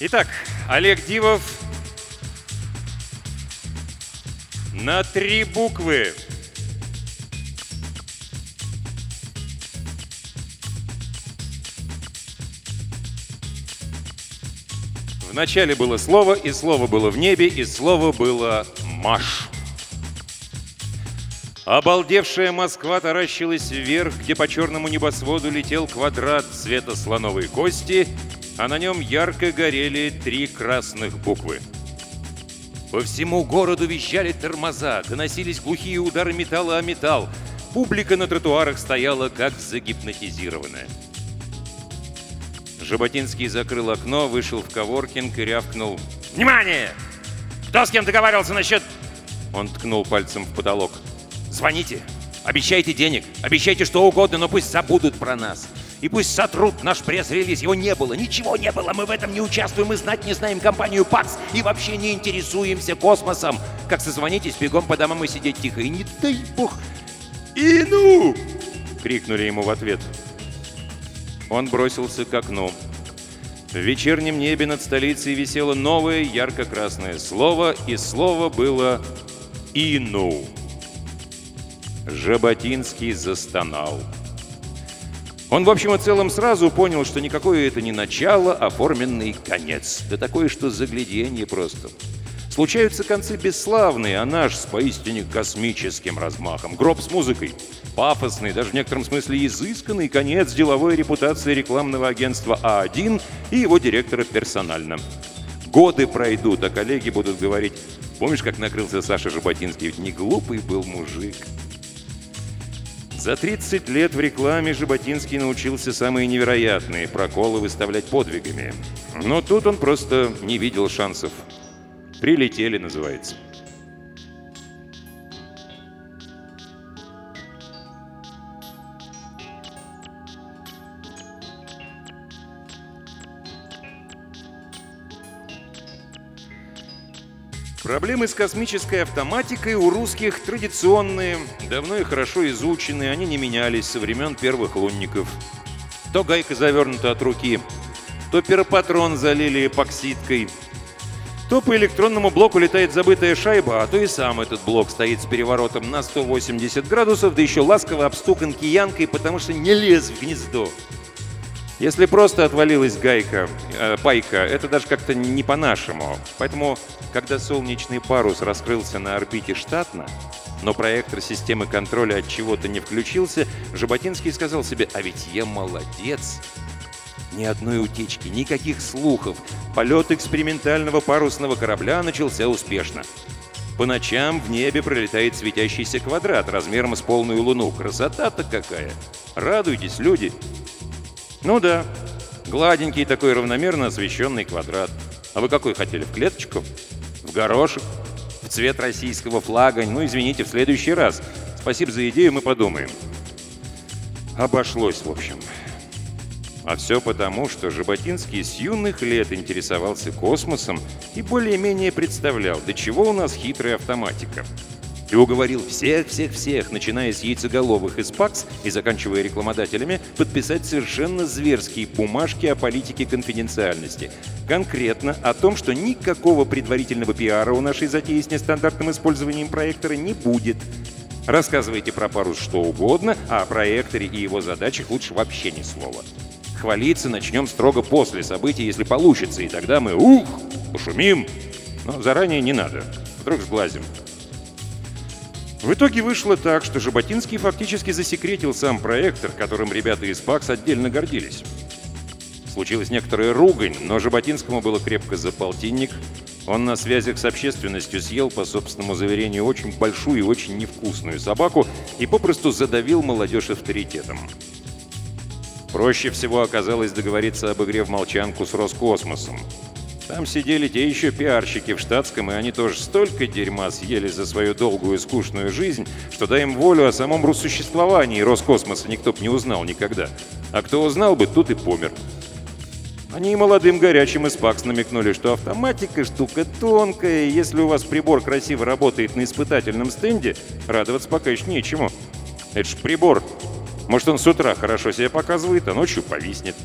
Итак, Олег Дивов на три буквы. В начале было слово, и слово было в небе, и слово было «Маш». Обалдевшая Москва таращилась вверх, где по черному небосводу летел квадрат цвета слоновой кости, а на нем ярко горели три красных буквы. По всему городу вещали тормоза, доносились глухие удары металла о металл. Публика на тротуарах стояла как загипнотизированная. Жаботинский закрыл окно, вышел в коворкинг и рявкнул. «Внимание! Кто с кем договаривался насчет...» Он ткнул пальцем в потолок. «Звоните! Обещайте денег! Обещайте что угодно, но пусть забудут про нас! И пусть сотрут наш пресс-релиз! Его не было! Ничего не было! Мы в этом не участвуем! Мы знать не знаем компанию ПАКС! И вообще не интересуемся космосом! Как созвонитесь, бегом по домам и сидеть тихо! И не дай бог...» «И ну!» — крикнули ему в ответ. Он бросился к окну. В вечернем небе над столицей висело новое ярко-красное слово, и слово было «Ину». Жаботинский застонал. Он, в общем и целом, сразу понял, что никакое это не начало, а форменный конец. Да такое, что загляденье просто. Случаются концы бесславные, а наш с поистине космическим размахом. Гроб с музыкой. Пафосный, даже в некотором смысле изысканный конец деловой репутации рекламного агентства А1 и его директора персонально. Годы пройдут, а коллеги будут говорить, помнишь, как накрылся Саша Жаботинский? Ведь не глупый был мужик. За 30 лет в рекламе Жаботинский научился самые невероятные проколы выставлять подвигами. Но тут он просто не видел шансов. Прилетели, называется. Проблемы с космической автоматикой у русских традиционные, давно и хорошо изучены, они не менялись со времен первых лунников. То гайка завернута от руки, то перопатрон залили эпоксидкой – то по электронному блоку летает забытая шайба, а то и сам этот блок стоит с переворотом на 180 градусов, да еще ласково обстукан киянкой, потому что не лез в гнездо. Если просто отвалилась гайка, э, пайка, это даже как-то не по-нашему. Поэтому, когда солнечный парус раскрылся на орбите штатно, но проектор системы контроля от чего-то не включился, Жаботинский сказал себе, а ведь я молодец, ни одной утечки, никаких слухов. Полет экспериментального парусного корабля начался успешно. По ночам в небе пролетает светящийся квадрат размером с полную луну. Красота-то какая! Радуйтесь, люди! Ну да, гладенький такой равномерно освещенный квадрат. А вы какой хотели, в клеточку? В горошек? В цвет российского флага? Ну, извините, в следующий раз. Спасибо за идею, мы подумаем. Обошлось, в общем. А все потому, что Жаботинский с юных лет интересовался космосом и более-менее представлял, до чего у нас хитрая автоматика. И уговорил всех-всех-всех, начиная с яйцеголовых из ПАКС и заканчивая рекламодателями, подписать совершенно зверские бумажки о политике конфиденциальности. Конкретно о том, что никакого предварительного пиара у нашей затеи с нестандартным использованием проектора не будет. Рассказывайте про парус что угодно, а о проекторе и его задачах лучше вообще ни слова. Хвалиться начнем строго после событий, если получится, и тогда мы, ух, пошумим. Но заранее не надо, вдруг сглазим. В итоге вышло так, что Жаботинский фактически засекретил сам проектор, которым ребята из ПАКС отдельно гордились. Случилась некоторая ругань, но Жаботинскому было крепко за полтинник. Он на связях с общественностью съел, по собственному заверению, очень большую и очень невкусную собаку и попросту задавил молодежь авторитетом. Проще всего оказалось договориться об игре в молчанку с Роскосмосом. Там сидели те еще пиарщики в штатском, и они тоже столько дерьма съели за свою долгую и скучную жизнь, что дай им волю о самом существовании Роскосмоса никто бы не узнал никогда. А кто узнал бы, тут и помер. Они и молодым горячим из ПАКС намекнули, что автоматика штука тонкая, и если у вас прибор красиво работает на испытательном стенде, радоваться пока еще нечему. Это ж прибор, может, он с утра хорошо себя показывает, а ночью повиснет.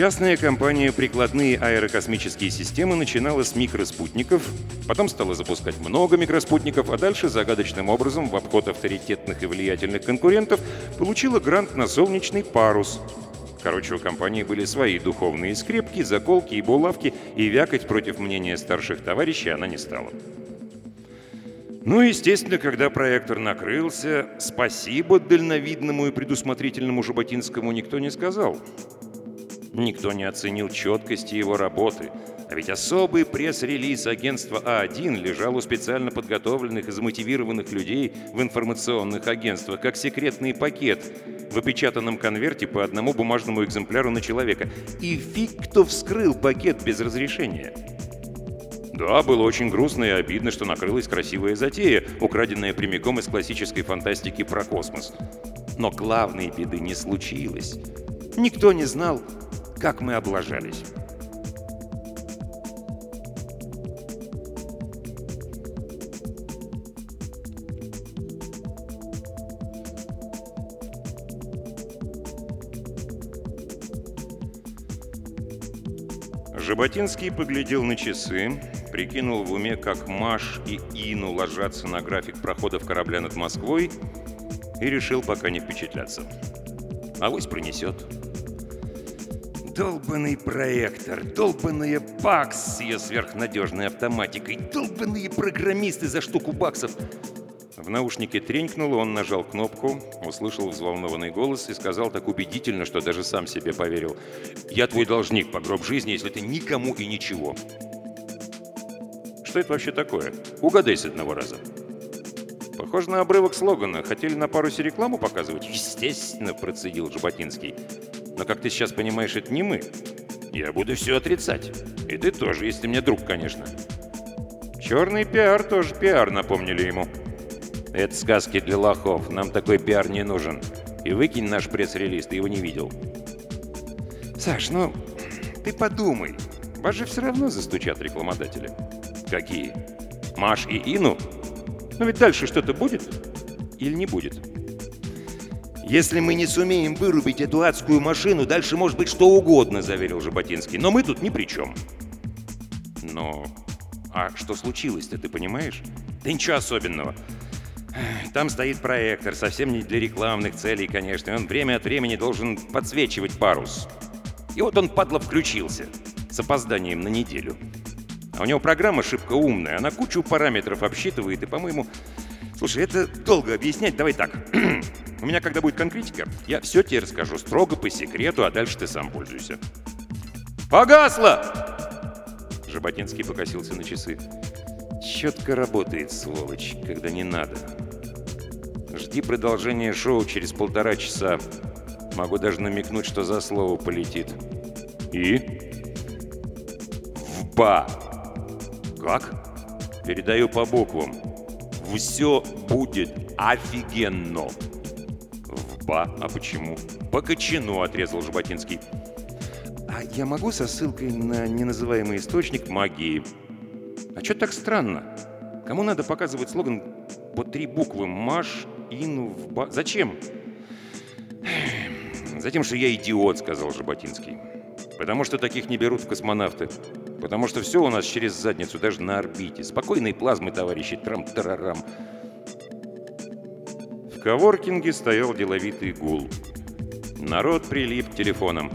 Частная компания «Прикладные аэрокосмические системы» начинала с микроспутников, потом стала запускать много микроспутников, а дальше загадочным образом в обход авторитетных и влиятельных конкурентов получила грант на солнечный парус. Короче, у компании были свои духовные скрепки, заколки и булавки, и вякать против мнения старших товарищей она не стала. Ну, естественно, когда проектор накрылся, спасибо дальновидному и предусмотрительному Жаботинскому никто не сказал. Никто не оценил четкости его работы, а ведь особый пресс-релиз агентства А1 лежал у специально подготовленных и замотивированных людей в информационных агентствах, как секретный пакет в опечатанном конверте по одному бумажному экземпляру на человека. И фиг кто вскрыл пакет без разрешения. Да, было очень грустно и обидно, что накрылась красивая затея, украденная прямиком из классической фантастики про космос. Но главной беды не случилось. Никто не знал, как мы облажались. Жаботинский поглядел на часы, прикинул в уме, как Маш и Ину ложатся на график проходов корабля над Москвой и решил пока не впечатляться. Авось пронесет. Долбанный проектор, долбанная бакс с ее сверхнадежной автоматикой, долбанные программисты за штуку баксов. В наушнике тренькнуло, он нажал кнопку, услышал взволнованный голос и сказал так убедительно, что даже сам себе поверил. «Я твой должник по гроб жизни, если ты никому и ничего». Что это вообще такое? Угадай с одного раза. Похоже на обрывок слогана. Хотели на парусе рекламу показывать? Естественно, процедил Жаботинский. Но, как ты сейчас понимаешь, это не мы. Я буду все отрицать. И ты тоже, если мне друг, конечно. Черный пиар тоже пиар, напомнили ему. Это сказки для лохов. Нам такой пиар не нужен. И выкинь наш пресс-релиз, ты его не видел. Саш, ну, ты подумай. Вас же все равно застучат рекламодатели. Какие? Маш и Ину? Но ведь дальше что-то будет или не будет? «Если мы не сумеем вырубить эту адскую машину, дальше может быть что угодно», — заверил Жаботинский. «Но мы тут ни при чем». «Но... А что случилось-то, ты понимаешь?» «Да ничего особенного. Там стоит проектор, совсем не для рекламных целей, конечно, и он время от времени должен подсвечивать парус. И вот он, падла, включился. С опозданием на неделю. А у него программа шибко умная, она кучу параметров обсчитывает, и, по-моему... Слушай, это долго объяснять, давай так. У меня, когда будет конкретика, я все тебе расскажу строго по секрету, а дальше ты сам пользуйся. «Погасло!» Жаботинский покосился на часы. Четко работает, сволочь, когда не надо. Жди продолжения шоу через полтора часа. Могу даже намекнуть, что за слово полетит. И? В ба. Как? Передаю по буквам. Все будет офигенно. «Ба, а почему?» «По кочану», — отрезал Жаботинский. «А я могу со ссылкой на неназываемый источник магии?» «А что так странно? Кому надо показывать слоган по три буквы «Маш», «Ину», «Ба»? Зачем?» «Затем, что я идиот», — сказал Жаботинский. «Потому что таких не берут в космонавты. Потому что все у нас через задницу, даже на орбите. Спокойной плазмы, товарищи, трам-тарарам». В коворкинге стоял деловитый гул. Народ прилип к телефонам.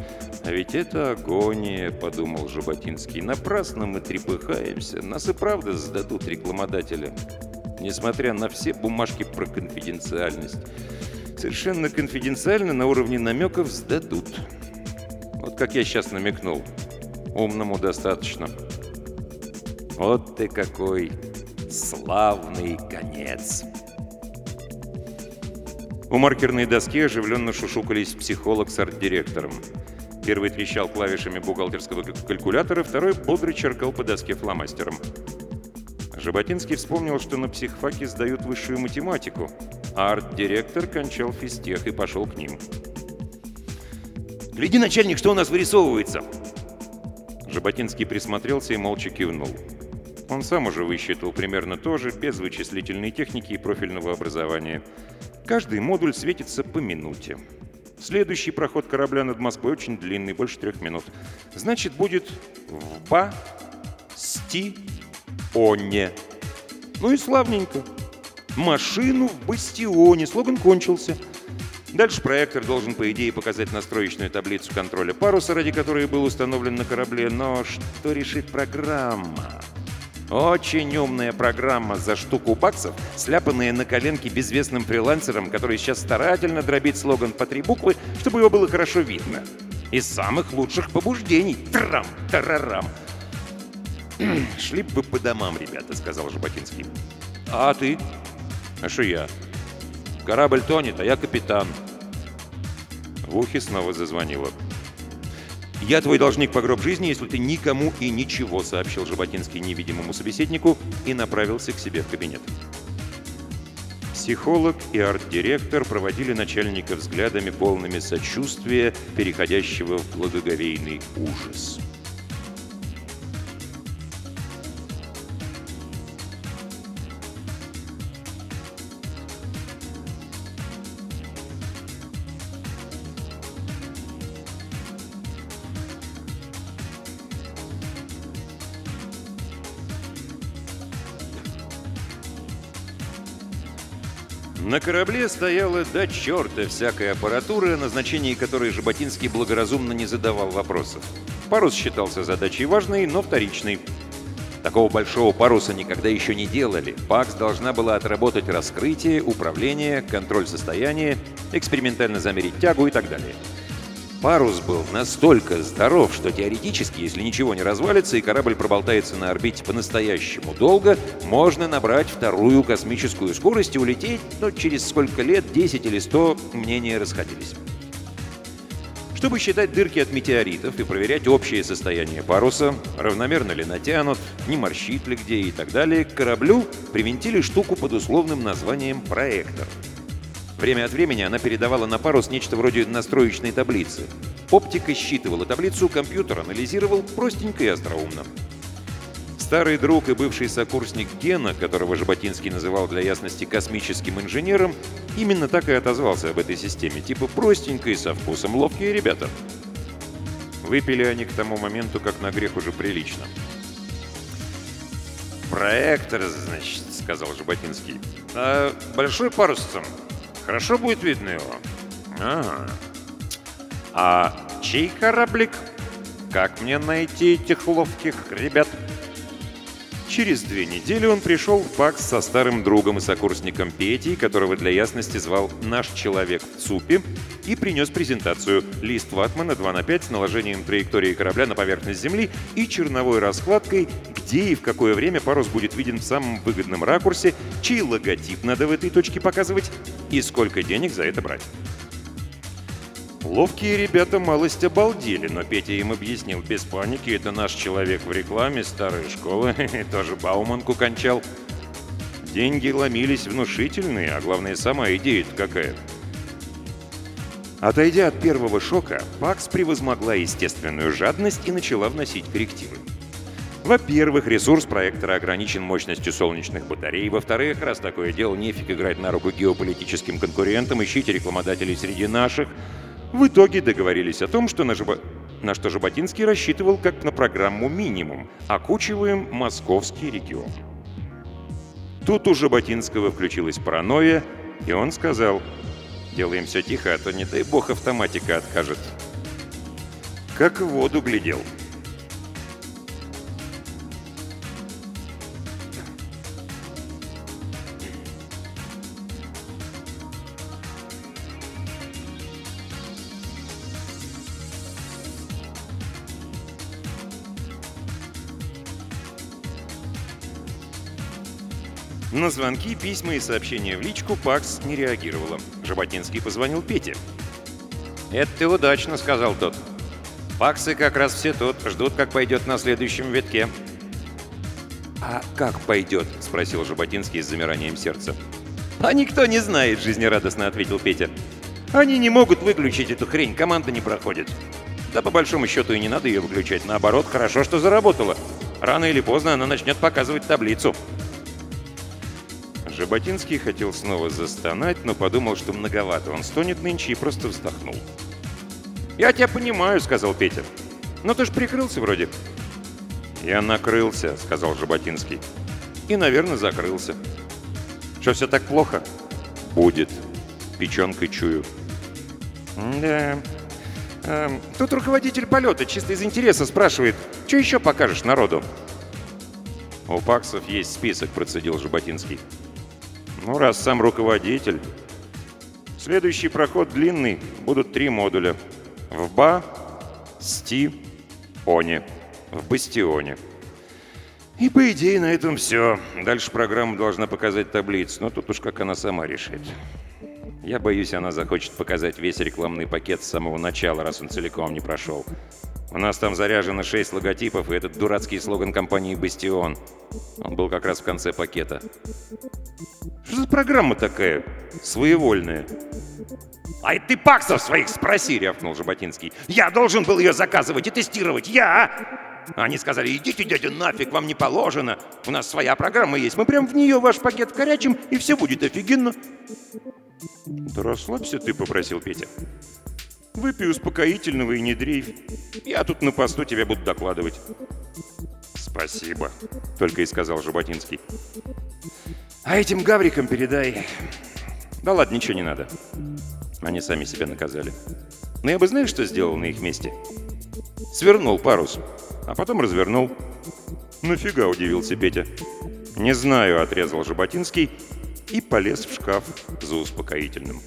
«А ведь это агония», — подумал Жаботинский. «Напрасно мы трепыхаемся. Нас и правда сдадут рекламодателя. Несмотря на все бумажки про конфиденциальность. Совершенно конфиденциально на уровне намеков сдадут. Вот как я сейчас намекнул. Умному достаточно. Вот ты какой славный конец!» У маркерной доски оживленно шушукались психолог с арт-директором. Первый трещал клавишами бухгалтерского калькулятора, второй бодро черкал по доске фломастером. Жаботинский вспомнил, что на психфаке сдают высшую математику, а арт-директор кончал физтех и пошел к ним. «Гляди, начальник, что у нас вырисовывается!» Жаботинский присмотрелся и молча кивнул. Он сам уже высчитал примерно то же, без вычислительной техники и профильного образования – Каждый модуль светится по минуте. Следующий проход корабля над Москвой очень длинный, больше трех минут. Значит, будет в Ба-Сти-Оне. Ну и славненько. Машину в Бастионе. Слоган кончился. Дальше проектор должен, по идее, показать настроечную таблицу контроля паруса, ради которой был установлен на корабле. Но что решит программа? Очень умная программа за штуку баксов, сляпанная на коленке безвестным фрилансером, который сейчас старательно дробит слоган по три буквы, чтобы его было хорошо видно. Из самых лучших побуждений. Трам, тарарам. «Шли бы по домам, ребята», — сказал Жаботинский. «А ты?» «А что я?» «Корабль тонет, а я капитан». В ухе снова зазвонило. «Я твой должник по гроб жизни, если ты никому и ничего», сообщил Жаботинский невидимому собеседнику и направился к себе в кабинет. Психолог и арт-директор проводили начальника взглядами полными сочувствия, переходящего в благоговейный ужас. На корабле стояла до черта всякая аппаратура, о назначении которой Жаботинский благоразумно не задавал вопросов. Парус считался задачей важной, но вторичной. Такого большого паруса никогда еще не делали. ПАКС должна была отработать раскрытие, управление, контроль состояния, экспериментально замерить тягу и так далее. Парус был настолько здоров, что теоретически, если ничего не развалится и корабль проболтается на орбите по-настоящему долго, можно набрать вторую космическую скорость и улететь, но через сколько лет, 10 или 100, мнения расходились. Чтобы считать дырки от метеоритов и проверять общее состояние паруса, равномерно ли натянут, не морщит ли где и так далее, к кораблю привинтили штуку под условным названием «проектор». Время от времени она передавала на парус нечто вроде настроечной таблицы. Оптика считывала таблицу, компьютер анализировал простенько и остроумно. Старый друг и бывший сокурсник Гена, которого Жаботинский называл для ясности космическим инженером, именно так и отозвался об этой системе. Типа простенько и со вкусом ловкие ребята. Выпили они к тому моменту, как на грех уже прилично. «Проектор, значит», — сказал Жаботинский. «А большой парус там Хорошо будет видно его? Ага. А чей кораблик? Как мне найти этих ловких ребят? Через две недели он пришел в ПАКС со старым другом и сокурсником Петей, которого для ясности звал «Наш человек в ЦУПе», и принес презентацию лист ватмана 2 на 5 с наложением траектории корабля на поверхность Земли и черновой раскладкой, где и в какое время парус будет виден в самом выгодном ракурсе, чей логотип надо в этой точке показывать и сколько денег за это брать. Ловкие ребята малость обалдели, но Петя им объяснил без паники, это наш человек в рекламе старой школы, тоже Бауманку кончал. Деньги ломились внушительные, а главное, сама идея какая. Отойдя от первого шока, Пакс превозмогла естественную жадность и начала вносить коррективы. Во-первых, ресурс проектора ограничен мощностью солнечных батарей. Во-вторых, раз такое дело, нефиг играть на руку геополитическим конкурентам, ищите рекламодателей среди наших – в итоге договорились о том, что на, Жаба... на что Жаботинский рассчитывал как на программу «Минимум», окучиваем московский регион. Тут у Жаботинского включилась паранойя, и он сказал, «Делаем все тихо, а то, не дай бог, автоматика откажет». Как в воду глядел. На звонки, письма и сообщения в личку Пакс не реагировала. Жаботинский позвонил Пете. «Это ты удачно», — сказал тот. «Паксы как раз все тут, ждут, как пойдет на следующем витке». «А как пойдет?» — спросил Жаботинский с замиранием сердца. «А никто не знает», — жизнерадостно ответил Петя. «Они не могут выключить эту хрень, команда не проходит». Да по большому счету и не надо ее выключать. Наоборот, хорошо, что заработала. Рано или поздно она начнет показывать таблицу. Жаботинский хотел снова застонать, но подумал, что многовато он стонет нынче и просто вздохнул. «Я тебя понимаю», — сказал Петя. «Но ты ж прикрылся вроде». «Я накрылся», — сказал Жаботинский. «И, наверное, закрылся». «Что, все так плохо?» «Будет. Печенкой чую». «Да. Эм, тут руководитель полета чисто из интереса спрашивает, что еще покажешь народу?» «У Паксов есть список», — процедил Жаботинский. «Ну, раз сам руководитель...» «Следующий проход длинный, будут три модуля. В БА, СТИ, ОНИ. В Бастионе». И по идее на этом все. Дальше программа должна показать таблицу, но тут уж как она сама решит. Я боюсь, она захочет показать весь рекламный пакет с самого начала, раз он целиком не прошел. У нас там заряжено шесть логотипов и этот дурацкий слоган компании «Бастион». Он был как раз в конце пакета. Что за программа такая? Своевольная. «Ай ты паксов своих спроси!» — рявкнул Жаботинский. «Я должен был ее заказывать и тестировать! Я!» Они сказали, идите, дядя, нафиг, вам не положено. У нас своя программа есть. Мы прям в нее ваш пакет корячим, и все будет офигенно. «Да расслабься ты», — попросил Петя. Выпей успокоительного и не дрейфь. Я тут на посту тебя буду докладывать». «Спасибо», — только и сказал Жаботинский. «А этим гаврикам передай...» «Да ладно, ничего не надо. Они сами себя наказали. Но я бы знаешь, что сделал на их месте? Свернул парус, а потом развернул». «Нафига?» — удивился Петя. «Не знаю», — отрезал Жаботинский и полез в шкаф за успокоительным.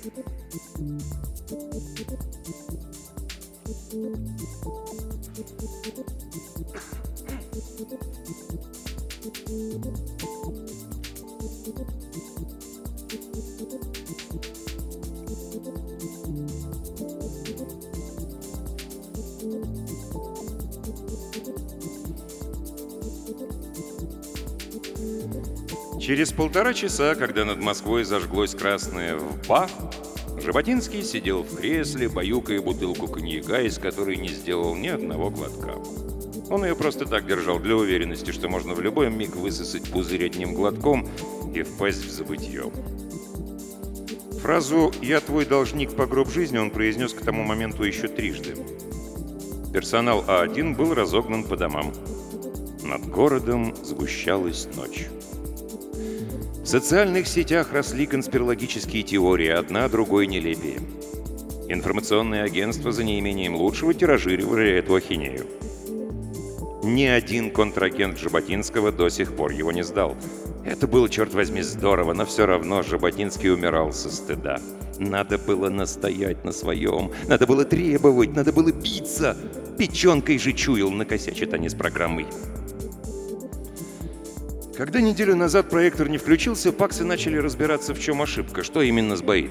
Через полтора часа, когда над Москвой зажглось красное «ВБА», Жаботинский сидел в кресле, баюкая бутылку коньяка, из которой не сделал ни одного глотка. Он ее просто так держал для уверенности, что можно в любой миг высосать пузырь одним глотком и впасть в забытье. Фразу «Я твой должник по гроб жизни» он произнес к тому моменту еще трижды. Персонал А1 был разогнан по домам. Над городом сгущалась ночь. В социальных сетях росли конспирологические теории, одна другой нелепее. Информационные агентства за неимением лучшего тиражировали эту ахинею. Ни один контрагент Жаботинского до сих пор его не сдал. Это было, черт возьми, здорово, но все равно Жаботинский умирал со стыда. Надо было настоять на своем, надо было требовать, надо было биться. Печенкой же чуял, накосячит они с программой. Когда неделю назад проектор не включился, паксы начали разбираться, в чем ошибка, что именно сбоит.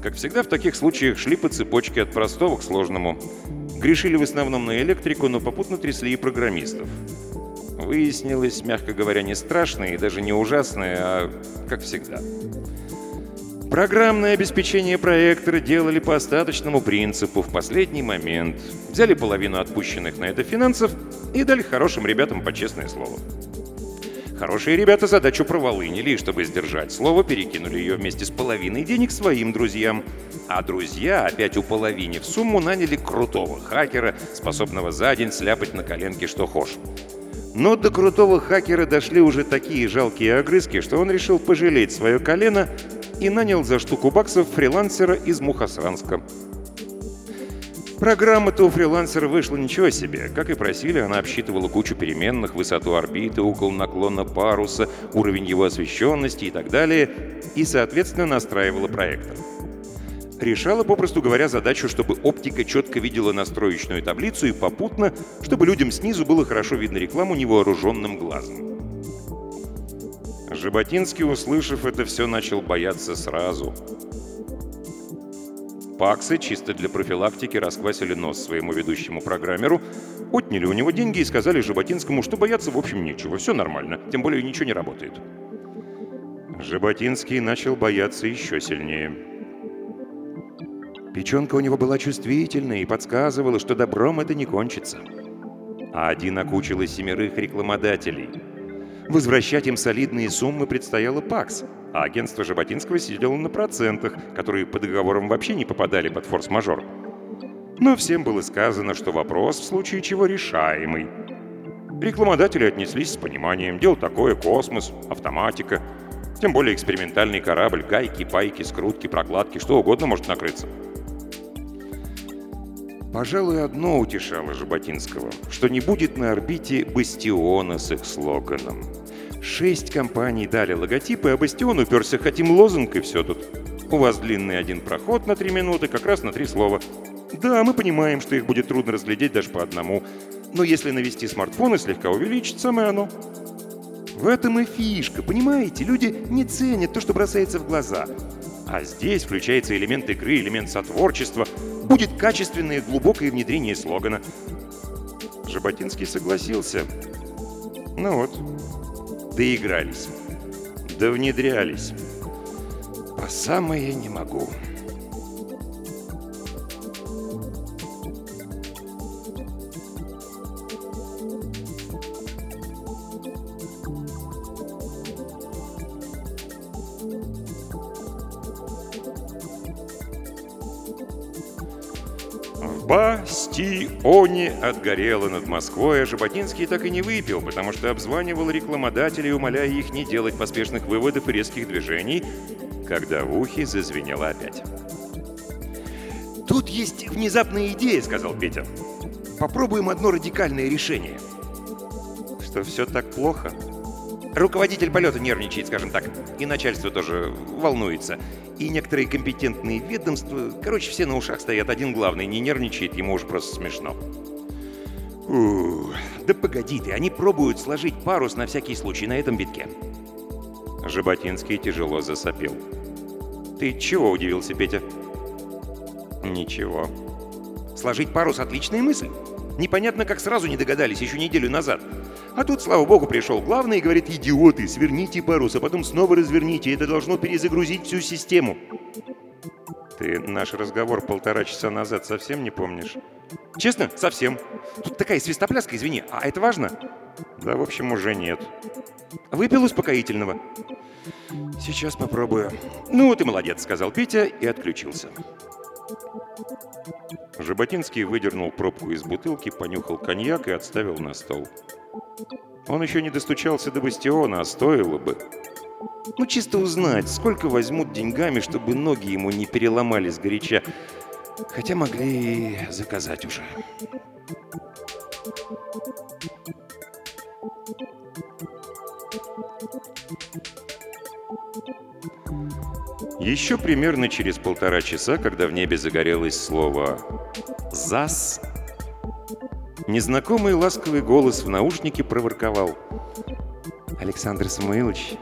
Как всегда в таких случаях шли по цепочке от простого к сложному. Грешили в основном на электрику, но попутно трясли и программистов. Выяснилось, мягко говоря, не страшное и даже не ужасное, а как всегда. Программное обеспечение проектора делали по остаточному принципу в последний момент. Взяли половину отпущенных на это финансов и дали хорошим ребятам по честное слово. Хорошие ребята задачу проволынили, и чтобы сдержать слово, перекинули ее вместе с половиной денег своим друзьям. А друзья, опять уполовинив сумму, наняли крутого хакера, способного за день сляпать на коленке что хошь. Но до крутого хакера дошли уже такие жалкие огрызки, что он решил пожалеть свое колено и нанял за штуку баксов фрилансера из Мухосранска. Программа-то у фрилансера вышла ничего себе. Как и просили, она обсчитывала кучу переменных, высоту орбиты, угол наклона паруса, уровень его освещенности и так далее, и, соответственно, настраивала проектор. Решала, попросту говоря, задачу, чтобы оптика четко видела настроечную таблицу и попутно, чтобы людям снизу было хорошо видно рекламу невооруженным глазом. Жаботинский, услышав это все, начал бояться сразу — Паксы чисто для профилактики расквасили нос своему ведущему программеру, отняли у него деньги и сказали Жаботинскому, что бояться в общем нечего, все нормально, тем более ничего не работает. Жаботинский начал бояться еще сильнее. Печенка у него была чувствительная и подсказывала, что добром это не кончится. А один окучил из семерых рекламодателей. Возвращать им солидные суммы предстояло ПАКС, а агентство Жаботинского сидело на процентах, которые по договорам вообще не попадали под форс-мажор. Но всем было сказано, что вопрос в случае чего решаемый. Рекламодатели отнеслись с пониманием. Дело такое, космос, автоматика. Тем более экспериментальный корабль, гайки, пайки, скрутки, прокладки, что угодно может накрыться. Пожалуй, одно утешало Жаботинского, что не будет на орбите бастиона с их слоганом. Шесть компаний дали логотипы, а бастион уперся хотим лозунг и все тут. У вас длинный один проход на три минуты, как раз на три слова. Да, мы понимаем, что их будет трудно разглядеть даже по одному, но если навести смартфон и слегка увеличить, самое оно. В этом и фишка, понимаете? Люди не ценят то, что бросается в глаза. А здесь включается элемент игры, элемент сотворчества. Будет качественное глубокое внедрение слогана. Жаботинский согласился. Ну вот, доигрались. Да внедрялись. По самое не могу. Бастионе отгорело над Москвой, а Жаботинский так и не выпил, потому что обзванивал рекламодателей, умоляя их не делать поспешных выводов и резких движений, когда в ухе зазвенело опять. «Тут есть внезапная идея», — сказал Петя. «Попробуем одно радикальное решение». «Что все так плохо?» Руководитель полета нервничает, скажем так, и начальство тоже волнуется и некоторые компетентные ведомства. Короче, все на ушах стоят. Один главный не нервничает, ему уж просто смешно. Ух, да погоди ты, они пробуют сложить парус на всякий случай на этом битке. Жаботинский тяжело засопел. «Ты чего?» – удивился Петя. «Ничего. Сложить парус – отличная мысль. Непонятно, как сразу не догадались еще неделю назад. А тут, слава богу, пришел главный и говорит, идиоты, сверните парус, а потом снова разверните, это должно перезагрузить всю систему. Ты наш разговор полтора часа назад совсем не помнишь? Честно? Совсем. Тут такая свистопляска, извини. А это важно? Да, в общем, уже нет. Выпил успокоительного. Сейчас попробую. Ну, ты молодец, сказал Петя и отключился. Жаботинский выдернул пробку из бутылки, понюхал коньяк и отставил на стол. Он еще не достучался до бастиона, а стоило бы. Ну, чисто узнать, сколько возьмут деньгами, чтобы ноги ему не переломали с горяча. Хотя могли и заказать уже. Еще примерно через полтора часа, когда в небе загорелось слово «ЗАС», Незнакомый ласковый голос в наушнике проворковал. «Александр Самуилович,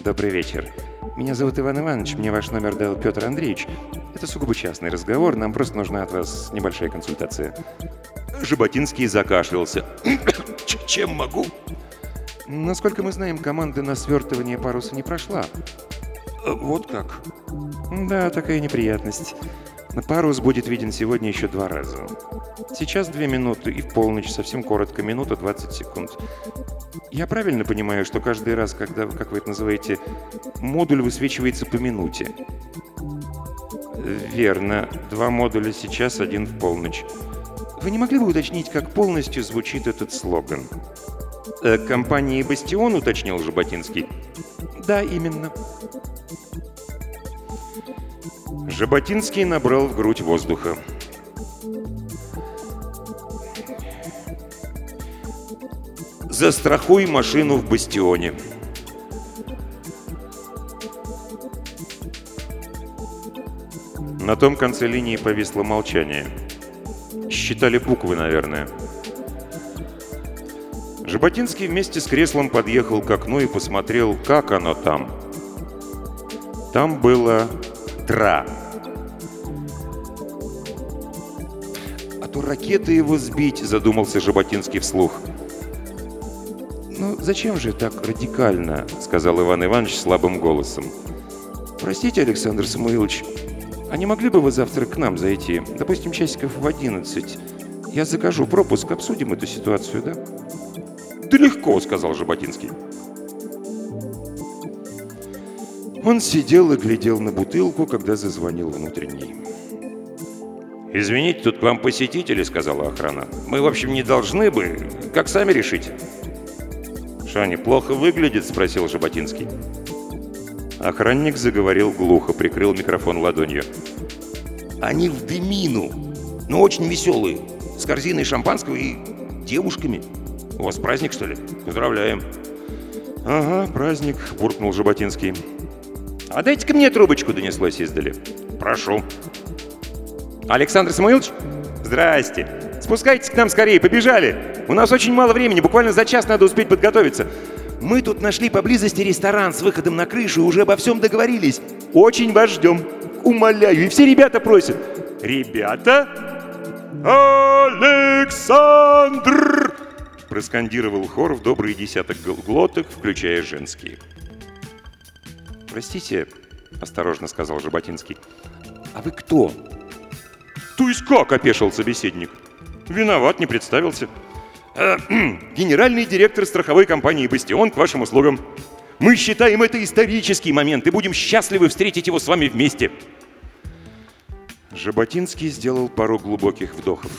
добрый вечер. Меня зовут Иван Иванович, мне ваш номер дал Петр Андреевич. Это сугубо частный разговор, нам просто нужна от вас небольшая консультация». Жаботинский закашлялся. «Чем могу?» Насколько мы знаем, команда на свертывание паруса не прошла. Вот как? Да, такая неприятность. Парус будет виден сегодня еще два раза. Сейчас две минуты и в полночь, совсем коротко, минута 20 секунд. Я правильно понимаю, что каждый раз, когда, как вы это называете, модуль высвечивается по минуте? Верно. Два модуля сейчас, один в полночь. Вы не могли бы уточнить, как полностью звучит этот слоган? Э, компании «Бастион», уточнил Жаботинский. Да, именно. Жаботинский набрал в грудь воздуха. Застрахуй машину в бастионе. На том конце линии повисло молчание. Считали буквы, наверное. Жаботинский вместе с креслом подъехал к окну и посмотрел, как оно там. Там было «Дра». То ракеты его сбить», — задумался Жаботинский вслух. «Ну, зачем же так радикально?» — сказал Иван Иванович слабым голосом. «Простите, Александр Самуилович, а не могли бы вы завтра к нам зайти? Допустим, часиков в одиннадцать. Я закажу пропуск, обсудим эту ситуацию, да?» «Да легко», — сказал Жаботинский. Он сидел и глядел на бутылку, когда зазвонил внутренний. «Извините, тут к вам посетители», — сказала охрана. «Мы, в общем, не должны бы. Как сами решите». «Что, неплохо выглядит?» — спросил Жаботинский. Охранник заговорил глухо, прикрыл микрофон ладонью. Они в дымину, но очень веселые, с корзиной шампанского и девушками. У вас праздник, что ли? Поздравляем. «Ага, праздник», — буркнул Жаботинский. «А дайте-ка мне трубочку», — донеслось издали. «Прошу». «Александр Самуилович? Здрасте. Спускайтесь к нам скорее, побежали. У нас очень мало времени, буквально за час надо успеть подготовиться. Мы тут нашли поблизости ресторан с выходом на крышу и уже обо всем договорились. Очень вас ждем. Умоляю, и все ребята просят. Ребята? Александр! Проскандировал хор в добрый десяток глоток, включая женские. «Простите», — осторожно сказал Жаботинский, — «а вы кто?» «То есть как?» — опешил собеседник. «Виноват, не представился». Э, «Генеральный директор страховой компании «Бастион» к вашим услугам. Мы считаем это исторический момент и будем счастливы встретить его с вами вместе». Жаботинский сделал пару глубоких вдохов.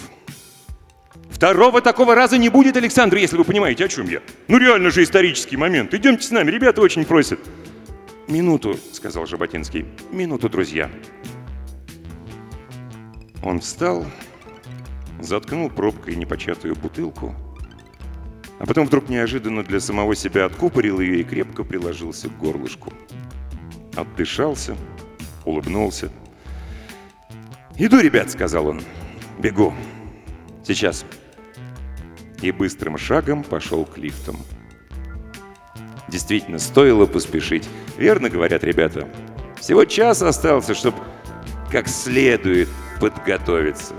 «Второго такого раза не будет, Александр, если вы понимаете, о чем я. Ну реально же исторический момент. Идемте с нами, ребята очень просят». «Минуту», — сказал Жаботинский. «Минуту, друзья». Он встал, заткнул пробкой непочатую бутылку, а потом вдруг неожиданно для самого себя откупорил ее и крепко приложился к горлышку. Отдышался, улыбнулся. «Иду, ребят», — сказал он. «Бегу. Сейчас». И быстрым шагом пошел к лифтам. Действительно, стоило поспешить. Верно говорят ребята. Всего час остался, чтобы как следует подготовиться.